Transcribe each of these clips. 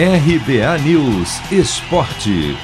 RBA News Esporte.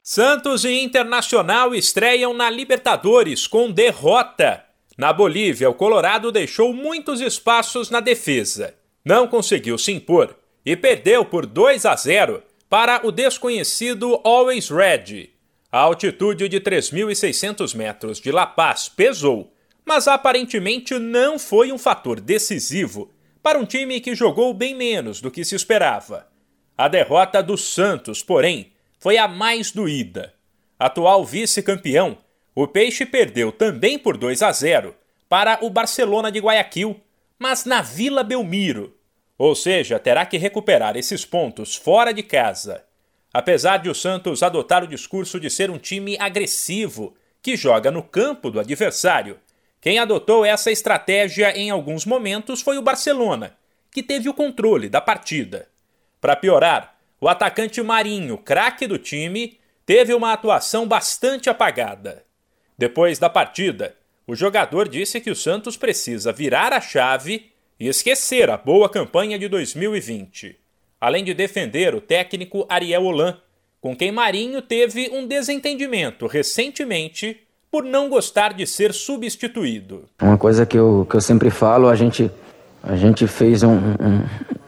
Santos e Internacional estreiam na Libertadores com derrota. Na Bolívia, o Colorado deixou muitos espaços na defesa. Não conseguiu se impor e perdeu por 2 a 0 para o desconhecido Always Red. A altitude de 3.600 metros de La Paz pesou, mas aparentemente não foi um fator decisivo para um time que jogou bem menos do que se esperava. A derrota do Santos, porém, foi a mais doída. Atual vice-campeão, o Peixe perdeu também por 2 a 0 para o Barcelona de Guayaquil, mas na Vila Belmiro, ou seja, terá que recuperar esses pontos fora de casa. Apesar de o Santos adotar o discurso de ser um time agressivo, que joga no campo do adversário, quem adotou essa estratégia em alguns momentos foi o Barcelona, que teve o controle da partida. Para piorar, o atacante Marinho, craque do time, teve uma atuação bastante apagada. Depois da partida, o jogador disse que o Santos precisa virar a chave e esquecer a boa campanha de 2020, além de defender o técnico Ariel Holan, com quem Marinho teve um desentendimento recentemente por não gostar de ser substituído. Uma coisa que eu, que eu sempre falo, a gente, a gente fez um, um,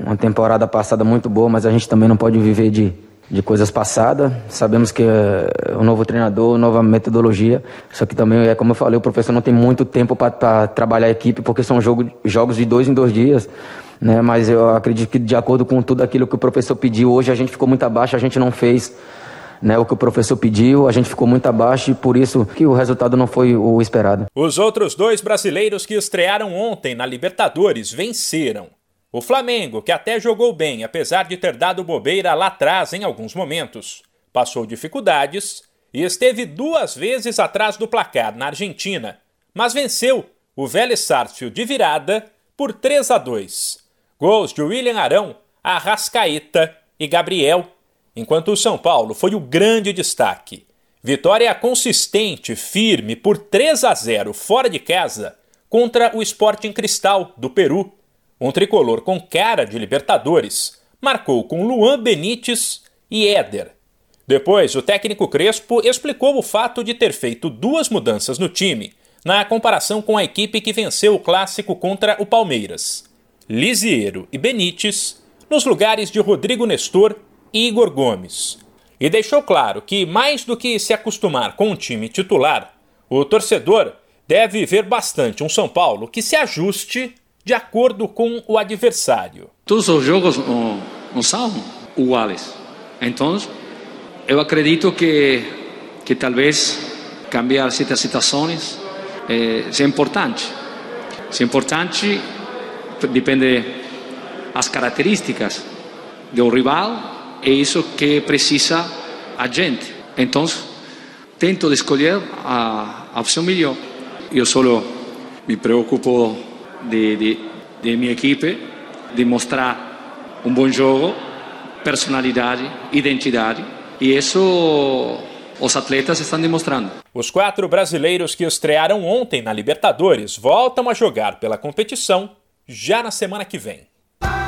uma temporada passada muito boa, mas a gente também não pode viver de, de coisas passadas. Sabemos que é um novo treinador, nova metodologia. Só que também, é como eu falei, o professor não tem muito tempo para trabalhar a equipe, porque são jogo, jogos de dois em dois dias. Né? Mas eu acredito que, de acordo com tudo aquilo que o professor pediu, hoje a gente ficou muito abaixo, a gente não fez. Né, o que o professor pediu, a gente ficou muito abaixo e por isso que o resultado não foi o esperado. Os outros dois brasileiros que estrearam ontem na Libertadores venceram. O Flamengo, que até jogou bem, apesar de ter dado bobeira lá atrás em alguns momentos, passou dificuldades e esteve duas vezes atrás do placar na Argentina, mas venceu o Vélez Sarsfield de virada por 3 a 2. Gols de William Arão, Arrascaeta e Gabriel, enquanto o São Paulo foi o grande destaque. Vitória consistente, firme, por 3 a 0 fora de casa contra o Sporting Cristal do Peru um tricolor com cara de Libertadores, marcou com Luan Benítez e Éder. Depois, o técnico Crespo explicou o fato de ter feito duas mudanças no time, na comparação com a equipe que venceu o clássico contra o Palmeiras. Lisiero e Benítez, nos lugares de Rodrigo Nestor Igor Gomes. E deixou claro que, mais do que se acostumar com o time titular, o torcedor deve ver bastante um São Paulo que se ajuste de acordo com o adversário. Todos os jogos não são iguais. Então, eu acredito que, que talvez cambiar certas situações é, seja importante. É importante, depende das características do rival, é isso que precisa a gente. Então, tento escolher a, a opção melhor. Eu só me preocupo de, de, de minha equipe, de mostrar um bom jogo, personalidade, identidade. E isso os atletas estão demonstrando. Os quatro brasileiros que estrearam ontem na Libertadores voltam a jogar pela competição já na semana que vem.